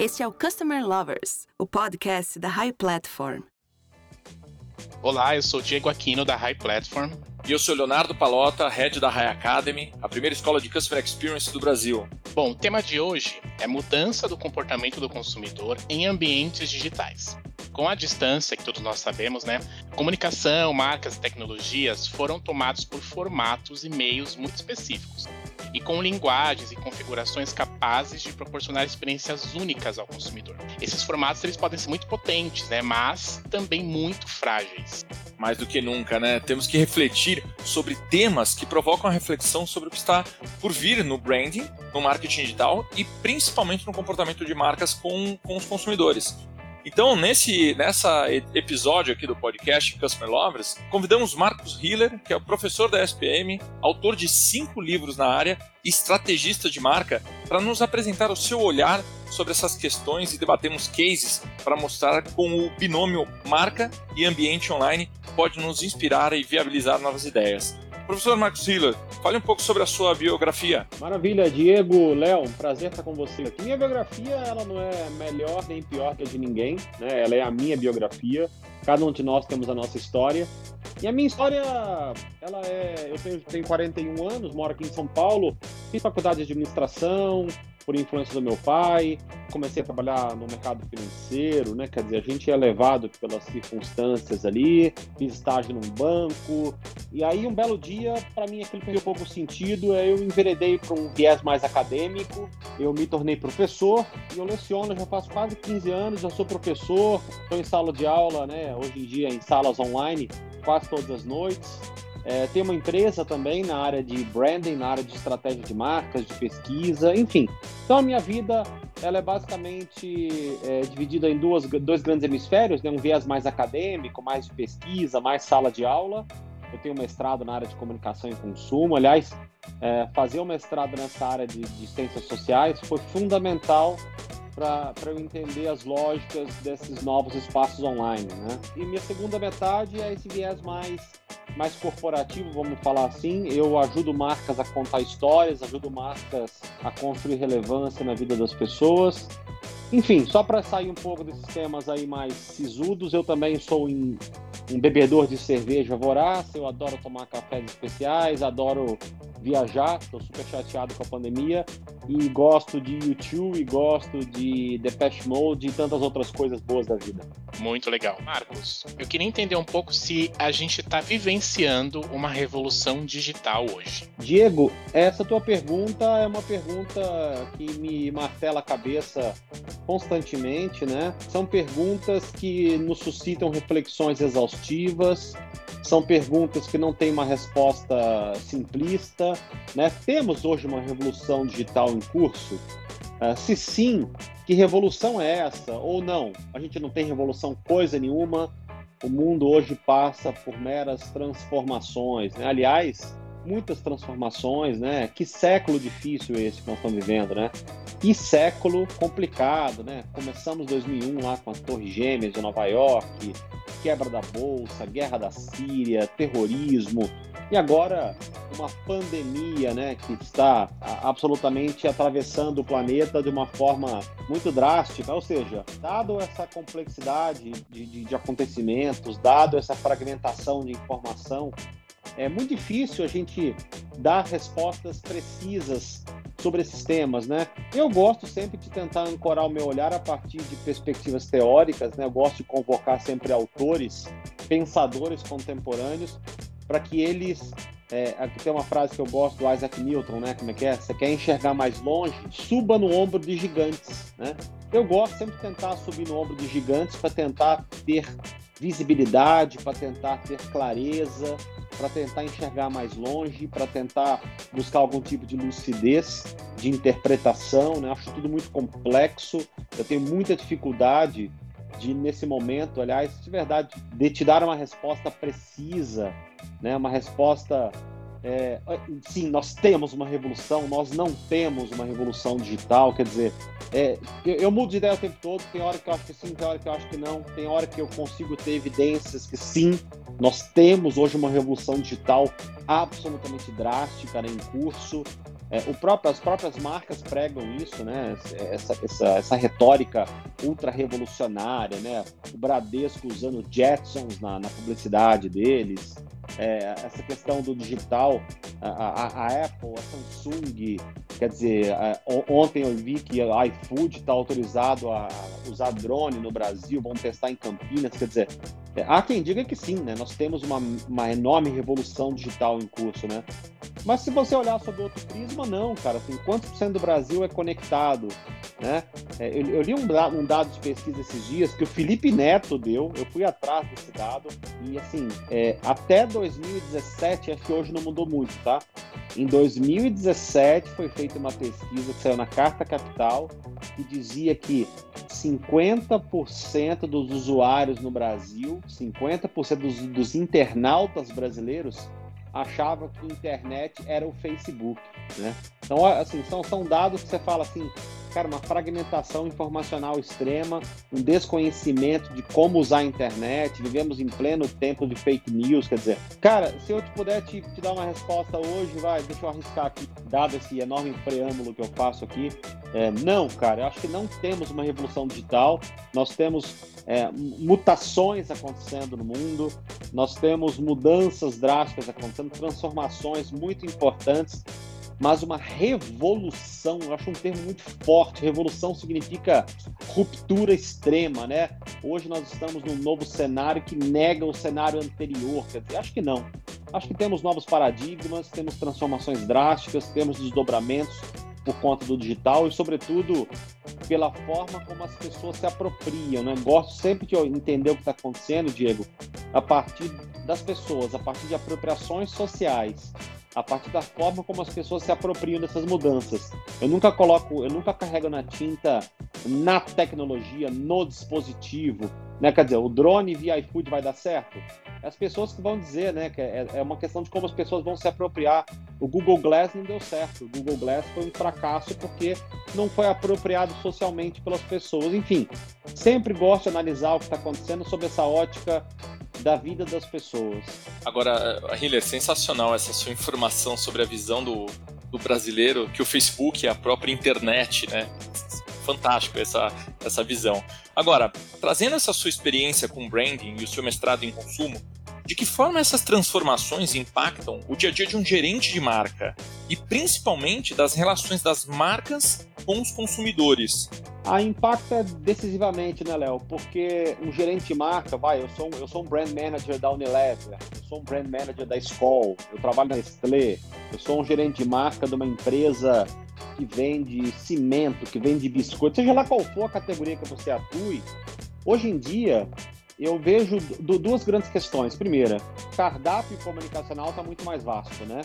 Este é o Customer Lovers, o podcast da High Platform. Olá, eu sou Diego Aquino da High Platform. E eu sou Leonardo Palota, head da High Academy, a primeira escola de Customer Experience do Brasil. Bom, o tema de hoje é mudança do comportamento do consumidor em ambientes digitais. Com a distância, que todos nós sabemos, né? Comunicação, marcas e tecnologias foram tomados por formatos e meios muito específicos e com linguagens e configurações capazes de proporcionar experiências únicas ao consumidor. Esses formatos eles podem ser muito potentes, né, mas também muito frágeis. Mais do que nunca, né? Temos que refletir sobre temas que provocam a reflexão sobre o que está por vir no branding, no marketing digital e principalmente no comportamento de marcas com, com os consumidores. Então, nesse nessa episódio aqui do podcast Customer Lovers, convidamos Marcos Hiller, que é o professor da SPM, autor de cinco livros na área e estrategista de marca, para nos apresentar o seu olhar sobre essas questões e debatermos cases para mostrar como o binômio marca e ambiente online pode nos inspirar e viabilizar novas ideias. Professor Marcos Hiller, fale um pouco sobre a sua biografia. Maravilha, Diego, Léo, um prazer estar com você aqui. Minha biografia, ela não é melhor nem pior que a de ninguém, né? Ela é a minha biografia. Cada um de nós temos a nossa história. E a minha história, ela é, eu tenho, tenho 41 anos, moro aqui em São Paulo, fiz faculdade de administração, por influência do meu pai, comecei a trabalhar no mercado financeiro, né? Quer dizer, a gente é levado pelas circunstâncias ali, fiz estágio num banco, e aí um belo dia, para mim aquilo perdeu um pouco sentido, eu enveredei para um viés mais acadêmico, eu me tornei professor, e eu leciono já faz quase 15 anos, eu sou professor, estou em sala de aula, né? Hoje em dia em salas online, quase todas as noites, é, tem uma empresa também na área de branding, na área de estratégia de marcas, de pesquisa, enfim. Então a minha vida ela é basicamente é, dividida em duas, dois grandes hemisférios, né? um viés mais acadêmico, mais de pesquisa, mais sala de aula. Eu tenho mestrado na área de comunicação e consumo. Aliás, é, fazer o mestrado nessa área de, de ciências sociais foi fundamental para eu entender as lógicas desses novos espaços online. Né? E minha segunda metade é esse viés mais mais corporativo, vamos falar assim. Eu ajudo marcas a contar histórias, ajudo marcas a construir relevância na vida das pessoas. Enfim, só para sair um pouco desses temas aí mais sisudos, eu também sou um, um bebedor de cerveja voraz, eu adoro tomar cafés especiais, adoro viajar, estou super chateado com a pandemia e gosto de YouTube e gosto de Depeche Mode e tantas outras coisas boas da vida. Muito legal. Marcos, eu queria entender um pouco se a gente está vivenciando uma revolução digital hoje. Diego, essa tua pergunta é uma pergunta que me martela a cabeça constantemente, né? São perguntas que nos suscitam reflexões exaustivas, são perguntas que não têm uma resposta simplista. Né? Temos hoje uma revolução digital em curso? Uh, se sim, que revolução é essa? Ou não? A gente não tem revolução coisa nenhuma. O mundo hoje passa por meras transformações. Né? Aliás, muitas transformações, né? Que século difícil esse que nós estamos vivendo, né? Que século complicado, né? Começamos 2001 lá com as Torres Gêmeas de Nova York, quebra da bolsa, guerra da Síria, terrorismo e agora uma pandemia, né, que está absolutamente atravessando o planeta de uma forma muito drástica. Ou seja, dado essa complexidade de, de, de acontecimentos, dado essa fragmentação de informação, é muito difícil a gente dar respostas precisas sobre esses temas, né? Eu gosto sempre de tentar ancorar o meu olhar a partir de perspectivas teóricas, né? Eu gosto de convocar sempre autores, pensadores contemporâneos, para que eles é, aqui tem uma frase que eu gosto do Isaac Newton, né? Como é que é? Você quer enxergar mais longe? Suba no ombro de gigantes, né? Eu gosto sempre de tentar subir no ombro de gigantes para tentar ter visibilidade, para tentar ter clareza, para tentar enxergar mais longe, para tentar buscar algum tipo de lucidez de interpretação. Né? Acho tudo muito complexo. Eu tenho muita dificuldade de, nesse momento, aliás, de verdade, de te dar uma resposta precisa, né? uma resposta. É, sim, nós temos uma revolução, nós não temos uma revolução digital, quer dizer, é, eu, eu, mudo de ideia o tempo todo. Tem hora que eu acho que sim, tem hora que eu acho que não. Tem hora que eu consigo ter evidências que sim, nós temos hoje uma revolução digital absolutamente drástica né, em curso. É, próprio, as próprias marcas pregam isso, né? Essa, essa, essa retórica ultra revolucionária, né? O Bradesco usando Jetsons na, na publicidade deles, é, essa questão do digital, a, a, a, Apple, a Samsung, quer dizer, a, ontem eu vi que a iFood está autorizado a usar drone no Brasil, vão testar em Campinas, quer dizer, é, há quem diga que sim, né? Nós temos uma, uma enorme revolução digital em curso, né? Mas se você olhar sob outro prisma, não, cara. Assim, quantos por cento do Brasil é conectado? Né? É, eu, eu, li um, um, dado de pesquisa esses dias que o Felipe Neto deu, eu fui atrás desse dado, e assim, é, até 2017, acho que hoje não mudou muito, tá? Em 2017 foi feita uma pesquisa que saiu na Carta Capital que dizia que 50% dos usuários no Brasil, 50% dos, dos internautas brasileiros achava que internet era o Facebook, né? Então, assim, são, são dados que você fala assim, cara, uma fragmentação informacional extrema, um desconhecimento de como usar a internet, vivemos em pleno tempo de fake news, quer dizer, cara, se eu te puder te, te dar uma resposta hoje, vai, deixa eu arriscar aqui, dado esse enorme preâmbulo que eu faço aqui, é, não, cara, eu acho que não temos uma revolução digital, nós temos é, mutações acontecendo no mundo, nós temos mudanças drásticas acontecendo, transformações muito importantes mas uma revolução, eu acho um termo muito forte. Revolução significa ruptura extrema, né? Hoje nós estamos num novo cenário que nega o cenário anterior. Quer dizer, acho que não. Acho que temos novos paradigmas, temos transformações drásticas, temos desdobramentos por conta do digital e, sobretudo, pela forma como as pessoas se apropriam. Né? Gosto sempre de entender o que está acontecendo, Diego, a partir das pessoas, a partir de apropriações sociais a partir da forma como as pessoas se apropriam dessas mudanças. Eu nunca coloco, eu nunca carrego na tinta na tecnologia, no dispositivo, né? Quer dizer, o drone via iFood vai dar certo? As pessoas que vão dizer, né? Que é, é uma questão de como as pessoas vão se apropriar. O Google Glass não deu certo. O Google Glass foi um fracasso porque não foi apropriado socialmente pelas pessoas. Enfim, sempre gosto de analisar o que está acontecendo sob essa ótica da vida das pessoas. Agora, Hiller, sensacional essa sua informação sobre a visão do, do brasileiro, que o Facebook é a própria internet, né? Fantástico essa, essa visão. Agora, trazendo essa sua experiência com branding e o seu mestrado em consumo, de que forma essas transformações impactam o dia a dia de um gerente de marca e principalmente das relações das marcas com os consumidores? A impacta decisivamente, né, Léo? Porque um gerente de marca, vai, eu sou, eu sou um brand manager da Unilever, eu sou um brand manager da Skoll, eu trabalho na Nestlé, eu sou um gerente de marca de uma empresa que vende cimento, que vende biscoito, seja lá qual for a categoria que você atue, hoje em dia eu vejo duas grandes questões. Primeira, cardápio comunicacional está muito mais vasto, né?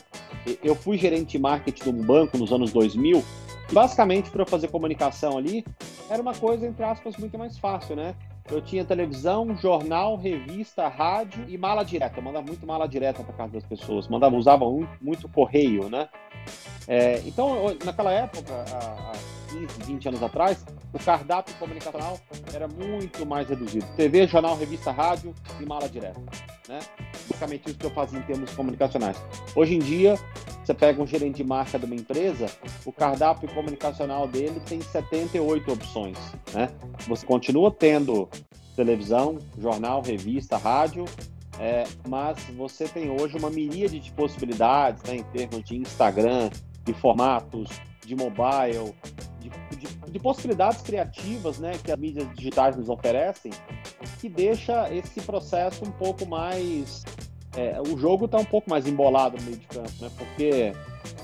Eu fui gerente de marketing de um banco nos anos 2000. Basicamente, para fazer comunicação ali, era uma coisa, entre aspas, muito mais fácil, né? Eu tinha televisão, jornal, revista, rádio e mala direta. Eu mandava muito mala direta para casa das pessoas. Mandava, usava muito, correio, né? É, então, naquela época, há 15, 20 anos atrás, o cardápio comunicacional era muito mais reduzido. TV, jornal, revista, rádio e mala direta. Né? Basicamente isso que eu fazia em termos comunicacionais. Hoje em dia, você pega um gerente de marca de uma empresa, o cardápio comunicacional dele tem 78 opções. Né? Você continua tendo televisão, jornal, revista, rádio, é, mas você tem hoje uma miríade de possibilidades né, em termos de Instagram, de formatos, de mobile, de, de, de, possibilidades criativas né, que as mídias digitais nos oferecem, que deixa esse processo um pouco mais. É, o jogo está um pouco mais embolado no meio de campo, né, porque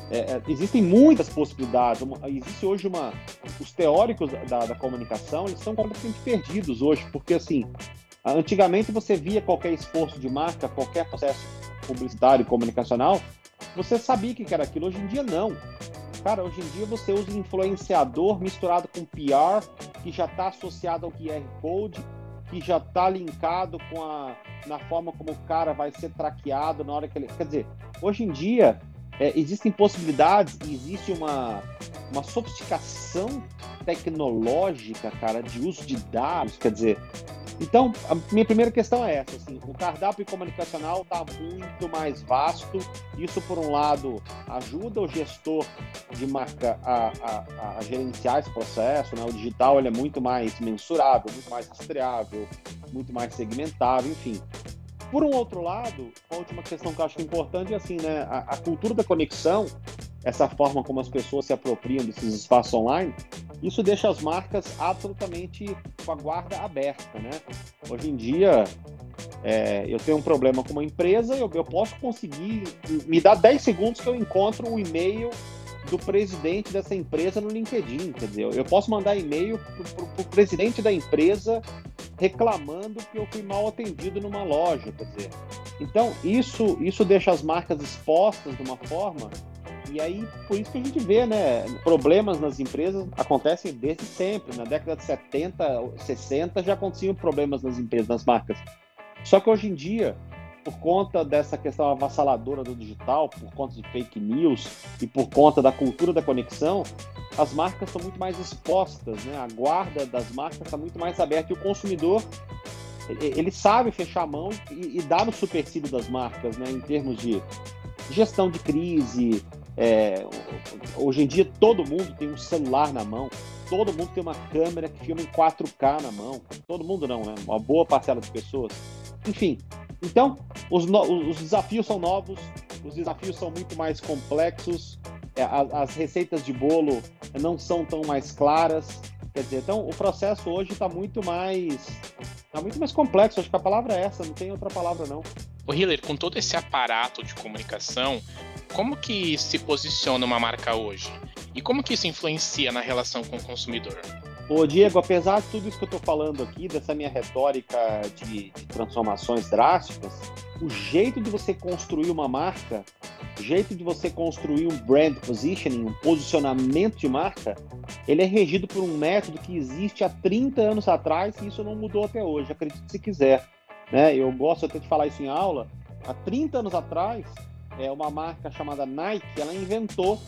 é, é, existem muitas possibilidades. Existe hoje uma. Os teóricos da, da comunicação eles são completamente perdidos hoje, porque assim. Antigamente você via qualquer esforço de marca, qualquer processo publicitário, comunicacional, você sabia que era aquilo. Hoje em dia não. Cara, hoje em dia você usa influenciador misturado com PR, que já está associado ao QR Code, que já está linkado com a na forma como o cara vai ser traqueado na hora que ele. Quer dizer, hoje em dia é, existem possibilidades, existe uma, uma sofisticação tecnológica, cara, de uso de dados, quer dizer. Então, a minha primeira questão é essa, assim, o cardápio comunicacional está muito mais vasto. Isso, por um lado, ajuda o gestor de marca a, a, a gerenciar esse processo, né? O digital ele é muito mais mensurável, muito mais rastreável, muito mais segmentável, enfim. Por um outro lado, a última questão que eu acho importante é assim, né? A, a, cultura da conexão, essa forma como as pessoas se apropriam desses espaços online, isso deixa as marcas absolutamente com a guarda aberta, né? Hoje em dia, é, eu tenho um problema com uma empresa, eu, eu posso conseguir, me dá 10 segundos que eu encontro o um e-mail do presidente dessa empresa no LinkedIn, quer dizer, eu posso mandar e-mail para o presidente da empresa reclamando que eu fui mal atendido numa loja, quer dizer. Então, isso, isso deixa as marcas expostas de uma forma e aí, por isso que a gente vê, né? Problemas nas empresas acontecem desde sempre. Na década de 70, 60 já aconteciam problemas nas empresas, nas marcas. Só que hoje em dia, por conta dessa questão avassaladora do digital, por conta de fake news e por conta da cultura da conexão, as marcas estão muito mais expostas, né? A guarda das marcas está muito mais aberta e o consumidor ele sabe fechar a mão e, e dar no supercílio das marcas, né? Em termos de gestão de crise. É, hoje em dia todo mundo tem um celular na mão, todo mundo tem uma câmera que filma em 4K na mão. Todo mundo não, né? Uma boa parcela de pessoas. Enfim, então, os, os desafios são novos, os desafios são muito mais complexos, é, as receitas de bolo não são tão mais claras. Quer dizer, então o processo hoje está muito mais tá muito mais complexo. Acho que a palavra é essa, não tem outra palavra não. O Hiller, com todo esse aparato de comunicação, como que se posiciona uma marca hoje? E como que isso influencia na relação com o consumidor? Ô, Diego, apesar de tudo isso que eu estou falando aqui, dessa minha retórica de, de, transformações drásticas, o jeito de você construir uma marca, o jeito de você construir um brand positioning, um posicionamento de marca, ele é regido por um método que existe há 30 anos atrás e isso não mudou até hoje, acredite se quiser. Né? Eu gosto até de falar isso em aula. Há 30 anos atrás, é uma marca chamada Nike, ela inventou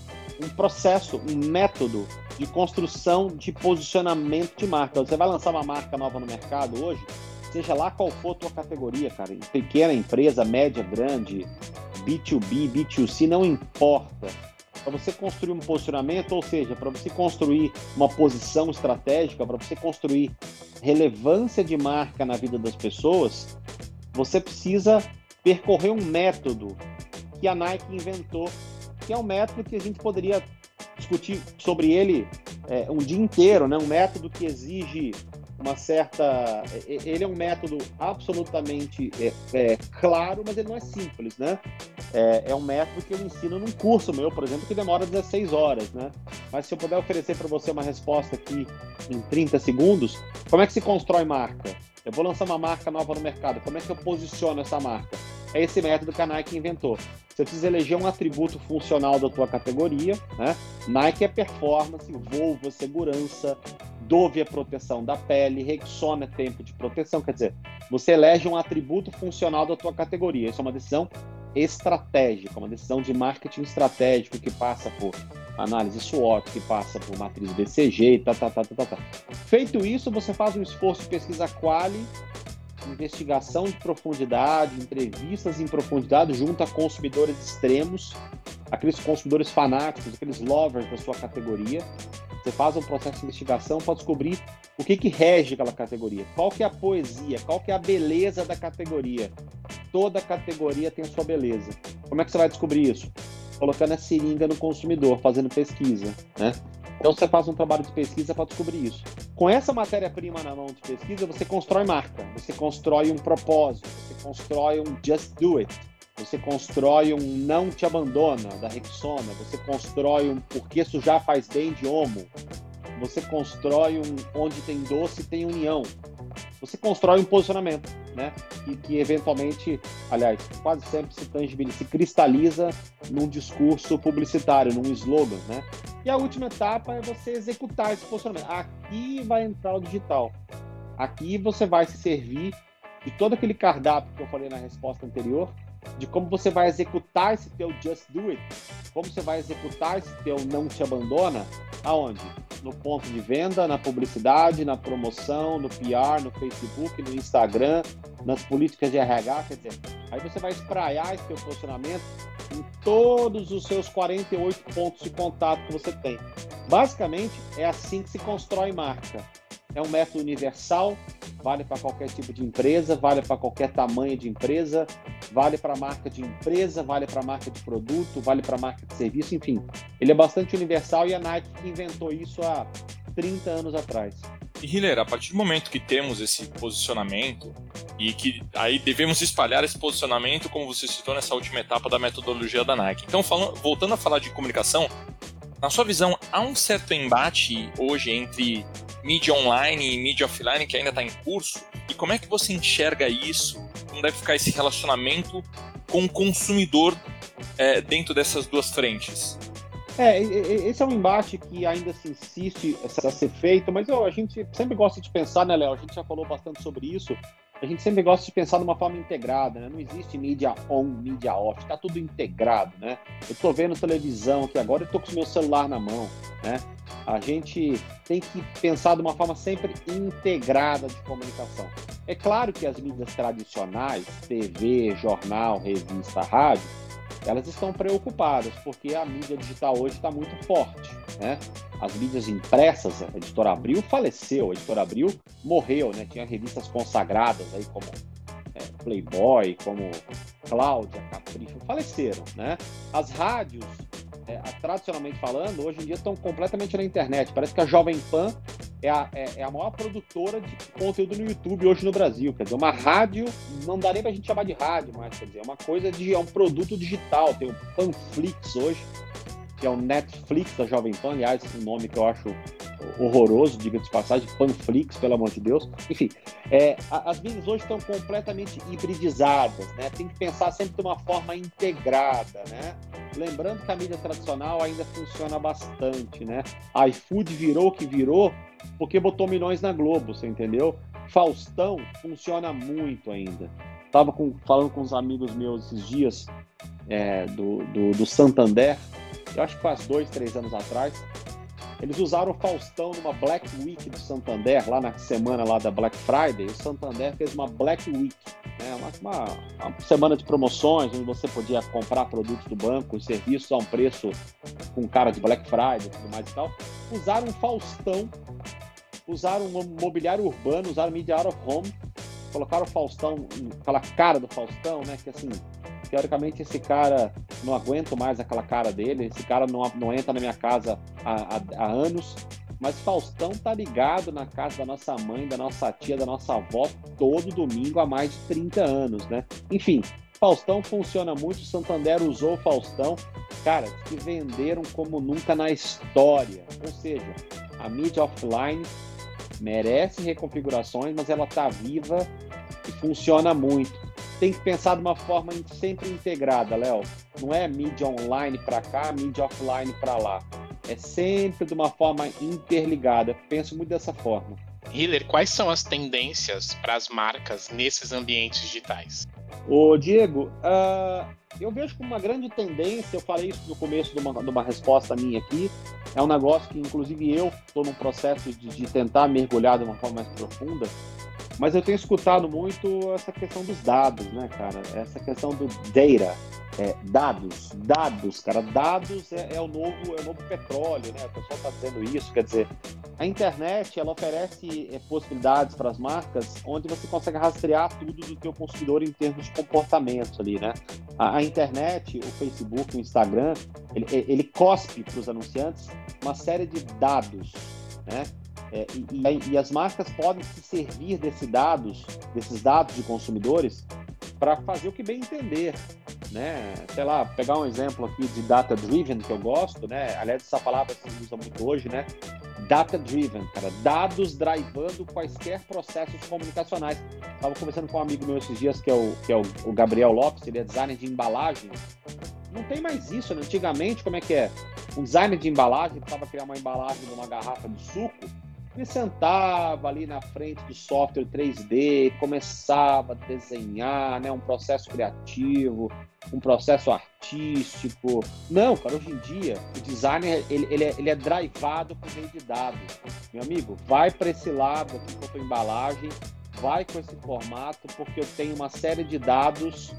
um processo, um método de construção de posicionamento de marca. Você vai lançar uma marca nova no mercado hoje, seja lá qual for a tua categoria, cara, pequena empresa, média, grande, B2B, B2C, não importa. Para você construir um posicionamento, ou seja, para você construir uma posição estratégica, para você construir relevância de marca na vida das pessoas, você precisa percorrer um método que a Nike inventou que é um método que a gente poderia discutir sobre ele é, um dia inteiro, né? Um método que exige uma certa. É, é, ele é um método absolutamente é, é, claro, mas ele não é simples, né? É, é, um método que eu ensino num curso meu, por exemplo, que demora 16 horas, né? Mas se eu puder oferecer para você uma resposta aqui em 30 segundos, como é que se constrói marca? Eu vou lançar uma marca nova no mercado, como é que eu posiciono essa marca? É esse método que a Nike inventou. Você precisa eleger um atributo funcional da tua categoria, né? Nike é performance, Volvo é segurança, Dove é proteção da pele, Rexona é tempo de proteção. Quer dizer, você elege um atributo funcional da tua categoria. Isso é uma decisão estratégica, uma decisão de marketing estratégico que passa por análise SWOT, que passa por matriz BCG e tá, tá, tá, tá, tá, tá. Feito isso, você faz um esforço de pesquisa quali investigação de profundidade, entrevistas em profundidade junto a consumidores extremos, aqueles consumidores fanáticos, aqueles lovers da sua categoria. Você faz um processo de investigação para descobrir o que, que rege aquela categoria, qual que é a poesia, qual que é a beleza da categoria. Toda categoria tem a sua beleza. Como é que você vai descobrir isso? Colocando a seringa no consumidor, fazendo pesquisa, né? Então você faz um trabalho de pesquisa para descobrir isso. Com essa matéria-prima na mão de pesquisa, você constrói marca, você constrói um propósito, você constrói um just do it, você constrói um não te abandona da Rexona, você constrói um porque isso já faz bem de Omo, você constrói um onde tem doce tem união, você constrói um posicionamento, né? E que eventualmente, aliás, quase sempre se tangibiliza, se cristaliza num discurso publicitário, num slogan, né? E a última etapa é você executar esse posicionamento. Aqui vai entrar o digital. Aqui você vai se servir de todo aquele cardápio que eu falei na resposta anterior, de como você vai executar esse teu just do it, como você vai executar esse teu não te abandona, aonde? no ponto de venda, na publicidade, na promoção, no PR, no Facebook, no Instagram, nas políticas de RH, quer dizer, aí você vai espraiar esse seu posicionamento em todos os seus 48 pontos de contato que você tem. Basicamente, é assim que se constrói marca. É um método universal, vale para qualquer tipo de empresa, vale para qualquer tamanho de empresa, vale para marca de empresa, vale para marca de produto, vale para marca de serviço, enfim. Ele é bastante universal e a Nike inventou isso há 30 anos atrás. E Hiller, a partir do momento que temos esse posicionamento e que aí devemos espalhar esse posicionamento, como você citou nessa última etapa da metodologia da Nike. Então, falando, voltando a falar de comunicação, na sua visão, há um certo embate hoje entre mídia online e mídia offline que ainda está em curso? E como é que você enxerga isso? Como deve ficar esse relacionamento com o consumidor é, dentro dessas duas frentes? É, esse é um embate que ainda se insiste a ser feito, mas eu, a gente sempre gosta de pensar, né, Léo? A gente já falou bastante sobre isso. A gente sempre gosta de pensar de uma forma integrada, né? Não existe mídia on, mídia off, está tudo integrado, né? Eu estou vendo televisão aqui agora, eu estou com o meu celular na mão, né? A gente tem que pensar de uma forma sempre integrada de comunicação. É claro que as mídias tradicionais, TV, jornal, revista, rádio, elas estão preocupadas, porque a mídia digital hoje está muito forte. Né? As mídias impressas, a Editora Abril faleceu, a Editora Abril morreu, né? tinha revistas consagradas aí como é, Playboy, como Cláudia, Capricho, faleceram. Né? As rádios é, tradicionalmente falando, hoje em dia estão completamente na internet. Parece que a Jovem Pan é a, é, é, a maior produtora de conteúdo no YouTube hoje no Brasil. Quer dizer, uma rádio, não dá nem pra gente chamar de rádio, mas quer dizer, é uma coisa de. é um produto digital. Tem o Panflix hoje, que é o Netflix da Jovem Pan, aliás, um nome que eu acho horroroso, diga-se de passagem, Panflix, pelo amor de Deus. Enfim, é, as mídias hoje estão completamente hibridizadas, né? Tem que pensar sempre de uma forma integrada, né? Lembrando que a mídia tradicional ainda funciona bastante, né? A iFood virou o que virou porque botou milhões na Globo, você entendeu? Faustão funciona muito ainda. Tava com, falando com uns amigos meus esses dias é, do, do, do Santander, eu acho que faz dois, três anos atrás, eles usaram o Faustão numa Black Week do Santander, lá na semana lá da Black Friday. O Santander fez uma Black Week, né? uma, uma, uma semana de promoções, onde você podia comprar produtos do banco, serviços a um preço com cara de Black Friday e tudo mais e tal. Usaram um Faustão, usaram um mobiliário urbano, usaram Media Out of Home, colocaram o Faustão, aquela cara do Faustão, né? Que assim, teoricamente esse cara não aguento mais aquela cara dele, esse cara não, não entra na minha casa há, há, há anos, mas Faustão tá ligado na casa da nossa mãe, da nossa tia, da nossa avó todo domingo há mais de 30 anos, né? Enfim, Faustão funciona muito, o Santander usou o Faustão, cara, que venderam como nunca na história. Ou seja, a mídia offline merece reconfigurações, mas ela tá viva e funciona muito tem que pensar de uma forma sempre integrada, Léo. Não é mídia online para cá, mídia offline para lá. É sempre de uma forma interligada. Penso muito dessa forma. Hiller, quais são as tendências para as marcas nesses ambientes digitais? Ô, Diego, uh, eu vejo como uma grande tendência, eu falei isso no começo de uma, de uma resposta minha aqui, é um negócio que, inclusive, eu estou num processo de, de tentar mergulhar de uma forma mais profunda, mas eu tenho escutado muito essa questão dos dados, né, cara? Essa questão do data, é, dados, dados, cara. Dados é, é, o novo, é o novo petróleo, né? O pessoal está dizendo isso. Quer dizer, a internet ela oferece é, possibilidades para as marcas onde você consegue rastrear tudo do teu consumidor em termos de comportamento ali, né? A, a internet, o Facebook, o Instagram, ele, ele cospe para os anunciantes uma série de dados, né? É, e, e, as marcas podem se servir desses dados, desses dados de consumidores, para fazer o que bem entender, né? Sei lá, pegar um exemplo aqui de data driven que eu gosto, né? Aliás, essa palavra se usa muito hoje, né? Data driven, cara, dados drivando quaisquer processos comunicacionais. Estava conversando com um amigo meu esses dias que é o, que é o, Gabriel Lopes, ele é designer de embalagem. Não tem mais isso, né? Antigamente, como é que é? Um designer de embalagem precisava criar uma embalagem de uma garrafa de suco Ele sentava ali na frente do software 3D, começava a desenhar, né, um processo criativo, um processo artístico. Não, cara, hoje em dia o designer ele, ele, é, ele é drivado por meio de dados. Meu amigo, vai para esse lado aqui com a tua embalagem, vai com esse formato, porque eu tenho uma série de dados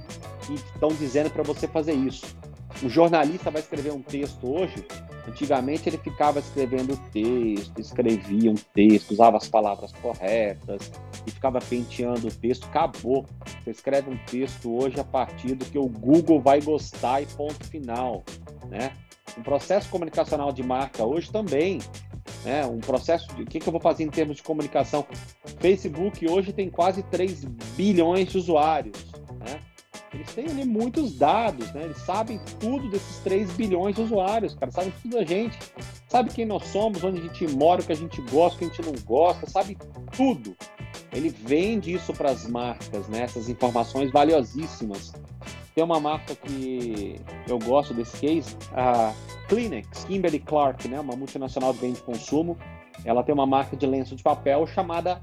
que estão dizendo para você fazer isso. O jornalista vai escrever um texto hoje, Antigamente ele ficava escrevendo o texto, escrevia um texto, usava as palavras corretas e ficava penteando o texto. Acabou. Você escreve um texto hoje a partir do que o Google vai gostar e ponto final, né? Um processo comunicacional de marca hoje também, né? Um processo de o que, que eu vou fazer em termos de comunicação. Facebook hoje tem quase 3 bilhões de usuários, né? Eles têm ali muitos dados, né? Eles sabem tudo desses 3 bilhões de usuários, cara. Sabem tudo da gente. Sabe quem nós somos, onde a gente mora, o que a gente gosta, o que a gente não gosta. Sabe tudo. Ele vende isso para as marcas, né? Essas informações valiosíssimas. Tem uma marca que eu gosto desse case, a Kleenex, Kimberly Clark, né? Uma multinacional de bem de consumo. Ela tem uma marca de lenço de papel chamada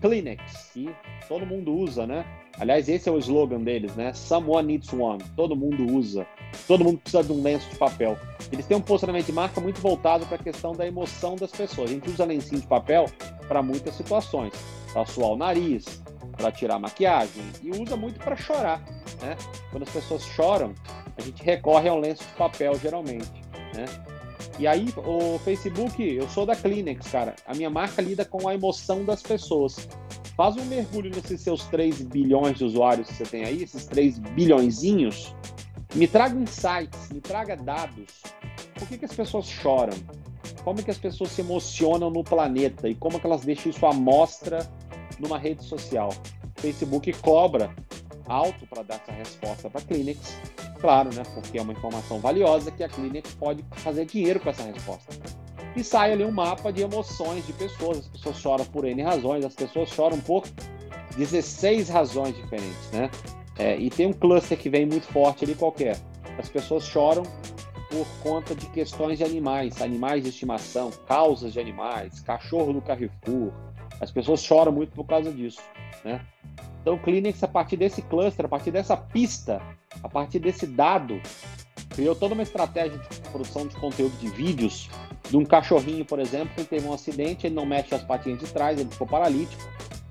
Kleenex, que todo mundo usa, né? Aliás, esse é o slogan deles, né? Someone needs one. Todo mundo usa. Todo mundo precisa de um lenço de papel. Eles têm um posicionamento de marca muito voltado para a questão da emoção das pessoas. A gente usa lencinho de papel para muitas situações. Para suar o nariz, para tirar a maquiagem. E usa muito para chorar, né? Quando as pessoas choram, a gente recorre ao lenço de papel, geralmente, né? E aí, o Facebook, eu sou da Kleenex, cara. A minha marca lida com a emoção das pessoas. Faz um mergulho nesses seus 3 bilhões de usuários que você tem aí, esses 3 bilhõezinhos. Me traga insights, me traga dados. Por que, que as pessoas choram? Como é que as pessoas se emocionam no planeta? E como é que elas deixam isso à mostra numa rede social? O Facebook cobra alto para dar essa resposta para a Kleenex. Claro, né? Porque é uma informação valiosa que a Kleenex pode fazer dinheiro com essa resposta e sai ali um mapa de emoções de pessoas. As pessoas choram por N razões, as pessoas choram por 16 razões diferentes, né? É, e tem um cluster que vem muito forte ali qualquer. As pessoas choram por conta de questões de animais, animais de estimação, causas de animais, cachorro do Carrefour. As pessoas choram muito por causa disso, né? Então, Kleenex, a partir desse cluster, a partir dessa pista, a partir desse dado, criou toda uma estratégia de produção de conteúdo de vídeos de um cachorrinho, por exemplo, que teve um acidente, ele não mexe as patinhas de trás, ele ficou paralítico.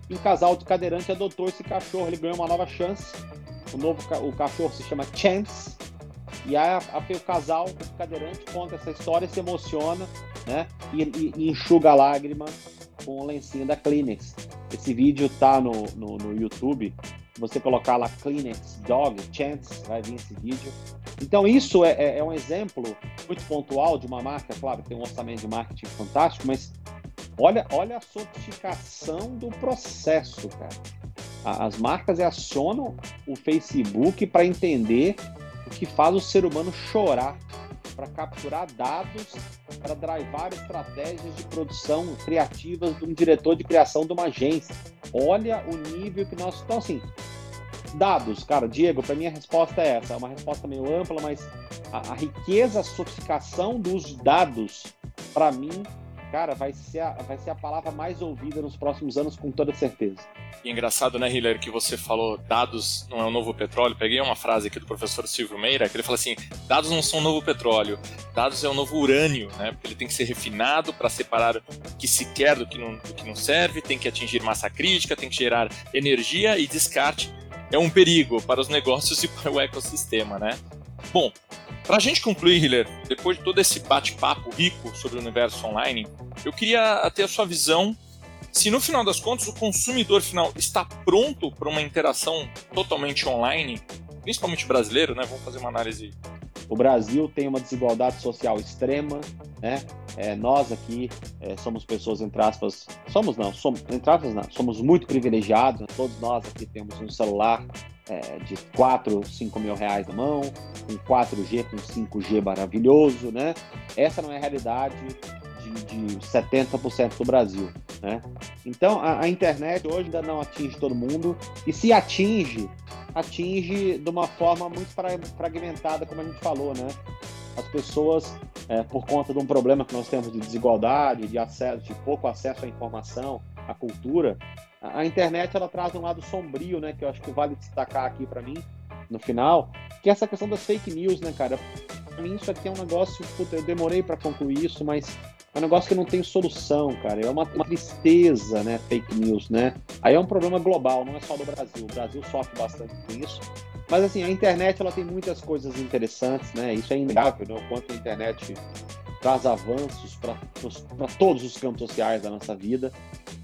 E um casal de cadeirante adotou esse cachorro, ele ganhou uma nova chance. O novo o cachorro se chama Chance. E aí a, a, o casal de cadeirante conta essa história, se emociona, né? E, e, e enxuga a lágrima com o lencinho da Kleenex. Esse vídeo tá no, no, no YouTube. Você colocar lá Kleenex Dog Chance, vai vir esse vídeo. Então, isso é, é, é, um exemplo muito pontual de uma marca, claro, tem um orçamento de marketing fantástico, mas olha, olha a sofisticação do processo, cara. As marcas acionam o Facebook para entender o que faz o ser humano chorar, para capturar dados, para drivar estratégias de produção criativas de um diretor de criação de uma agência. Olha o nível que nós. Então, assim, Dados, cara, Diego, para mim a resposta é essa. É uma resposta meio ampla, mas a, a riqueza, a sofisticação dos dados, para mim, cara, vai ser, a, vai ser a palavra mais ouvida nos próximos anos, com toda certeza. E engraçado, né, Hiller, que você falou dados não é o novo petróleo. Peguei uma frase aqui do professor Silvio Meira, que ele fala assim: dados não são o novo petróleo, dados é o novo urânio, né? Porque ele tem que ser refinado para separar o que se quer do que, não, do que não serve, tem que atingir massa crítica, tem que gerar energia e descarte é um perigo para os negócios e para o ecossistema, né? Bom, para a gente concluir, Hiller, depois de todo esse bate-papo rico sobre o universo online, eu queria ter a sua visão se no final das contas o consumidor final está pronto para uma interação totalmente online, principalmente brasileiro, né? Vamos fazer uma análise o Brasil tem uma desigualdade social extrema, né? É, nós aqui é, somos pessoas, entre aspas, somos não, somos, entre aspas não, somos muito privilegiados, todos nós aqui temos um celular é, de 4, 5 mil reais na mão, com 4G, com 5G maravilhoso, né? Essa não é a realidade de, de 70% do Brasil, né? Então, a, a internet hoje ainda não atinge todo mundo, e se atinge, atinge de uma forma muito fragmentada, como a gente falou, né? As pessoas é, por conta de um problema que nós temos de desigualdade, de acesso, de pouco acesso à informação, à cultura, a, a internet ela traz um lado sombrio, né? Que eu acho que vale destacar aqui para mim no final, que é essa questão das fake news, né, cara? Pra mim isso aqui é um negócio, puta, eu demorei para concluir isso, mas é um negócio que não tem solução, cara. É uma, uma, tristeza, né? Fake news, né? Aí é um problema global, não é só do Brasil. O Brasil sofre bastante com isso. Mas assim, a internet ela tem muitas coisas interessantes, né? Isso é inegável, né? O quanto a internet traz avanços para todos os campos sociais da nossa vida.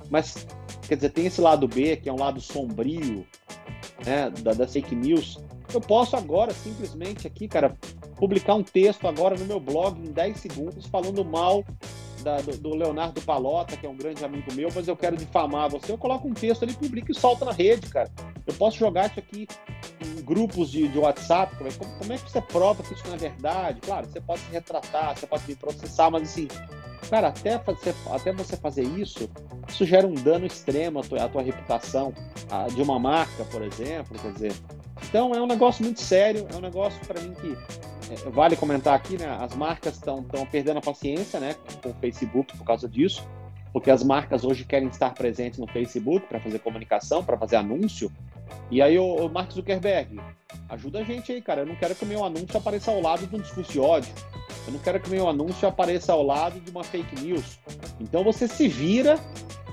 Mas, quer dizer, tem esse lado B, que é um lado sombrio, né? Da, das fake news. Eu posso agora, simplesmente aqui, cara, publicar um texto agora no meu blog em 10 segundos falando mal da, do, do, Leonardo Palota, que é um grande amigo meu, mas eu quero difamar você, eu coloco um texto ali, publico e solto na rede, cara. Eu posso jogar isso aqui grupos de, de WhatsApp, como, como é que você prova que isso não é verdade? Claro, você pode se retratar, você pode me processar, mas assim, cara, até, fazer, até você fazer isso, isso gera um dano extremo à tua, à tua reputação de uma marca, por exemplo, quer dizer. Então é um negócio muito sério, é um negócio para mim que é, vale comentar aqui, né? As marcas estão perdendo a paciência, né? Com o Facebook por causa disso, porque as marcas hoje querem estar presentes no Facebook para fazer comunicação, para fazer anúncio. E aí, o, Mark Zuckerberg, ajuda a gente aí, cara. Eu não quero que o meu anúncio apareça ao lado de um discurso de ódio. Eu não quero que o meu anúncio apareça ao lado de uma fake news. Então você se vira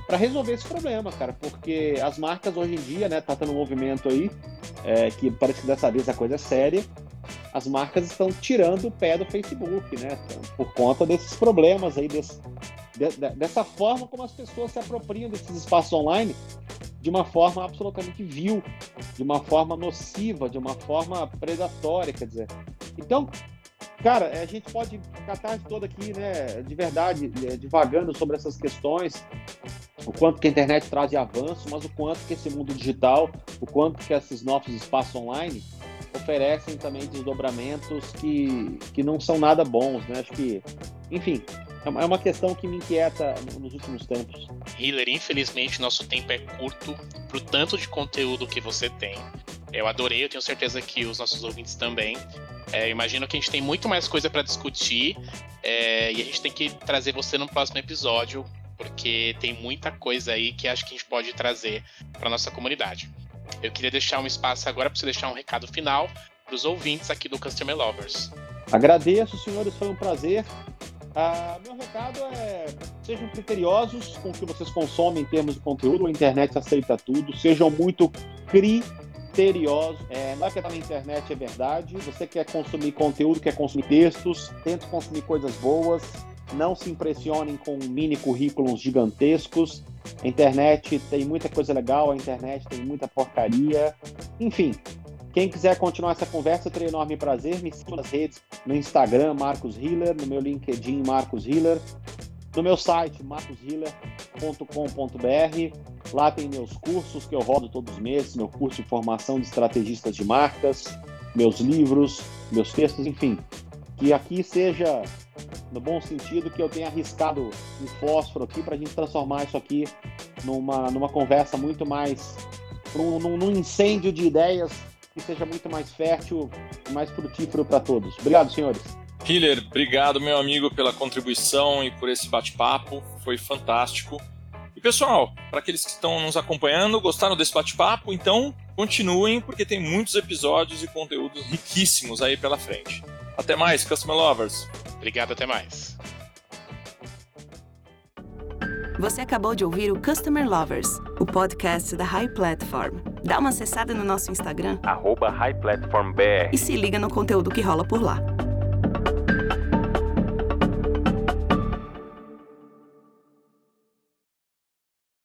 para resolver esse problema, cara, porque as marcas hoje em dia, né, tá tendo um movimento aí é, que parece que dessa vez a coisa é séria, as marcas estão tirando o pé do Facebook, né? Por conta desses problemas aí, desse, de, de, dessa forma como as pessoas se apropriam desses espaços online de uma forma absolutamente vil, de uma forma nociva, de uma forma predatória, quer dizer. Então, cara, a gente pode tarde toda aqui, né, de verdade, é, divagando sobre essas questões, o quanto que a internet traz de avanço, mas o quanto que esse mundo digital, o quanto que esses novos espaços online oferecem também desdobramentos que, que não são nada bons, né? Acho que, enfim, é, é uma questão que me inquieta nos últimos tempos. Hiller, infelizmente nosso tempo é curto pro tanto de conteúdo que você tem. Eu adorei, eu tenho certeza que os nossos ouvintes também. É, imagino que a gente tem muito mais coisa para discutir é, e a gente tem que trazer você no próximo episódio, porque tem muita coisa aí que acho que a gente pode trazer para nossa comunidade. Eu queria deixar um espaço agora para você deixar um recado final para os ouvintes aqui do Customer Lovers. Agradeço, senhores, foi um prazer. Ah, meu recado é: sejam criteriosos com o que vocês consomem em termos de conteúdo. A internet aceita tudo. Sejam muito criteriosos. É, não é que tá na internet é verdade. Você quer consumir conteúdo, quer consumir textos, tente consumir coisas boas. Não se impressionem com mini currículos gigantescos. A internet tem muita coisa legal, a internet tem muita porcaria. Enfim, quem quiser continuar essa conversa, eu terei enorme prazer. Me siga nas redes, no Instagram, Marcos Hiller, no meu LinkedIn, Marcos Hiller, no meu site, marcoshiller.com.br. Lá tem meus cursos que eu rodo todos os meses, meu curso de formação de estrategistas de marcas, meus livros, meus textos, enfim. Que aqui seja no bom sentido, que eu tenha arriscado um fósforo aqui para a gente transformar isso aqui numa, numa conversa muito mais. Num, num incêndio de ideias que seja muito mais fértil e mais frutífero para todos. Obrigado, senhores. Hiller, obrigado, meu amigo, pela contribuição e por esse bate-papo. Foi fantástico. E pessoal, para aqueles que estão nos acompanhando, gostaram desse bate-papo, então continuem, porque tem muitos episódios e conteúdos riquíssimos aí pela frente. Até mais, Customer Lovers! Obrigado, até mais. Você acabou de ouvir o Customer Lovers, o podcast da High Platform. Dá uma acessada no nosso Instagram, @highplatformbr, e se liga no conteúdo que rola por lá.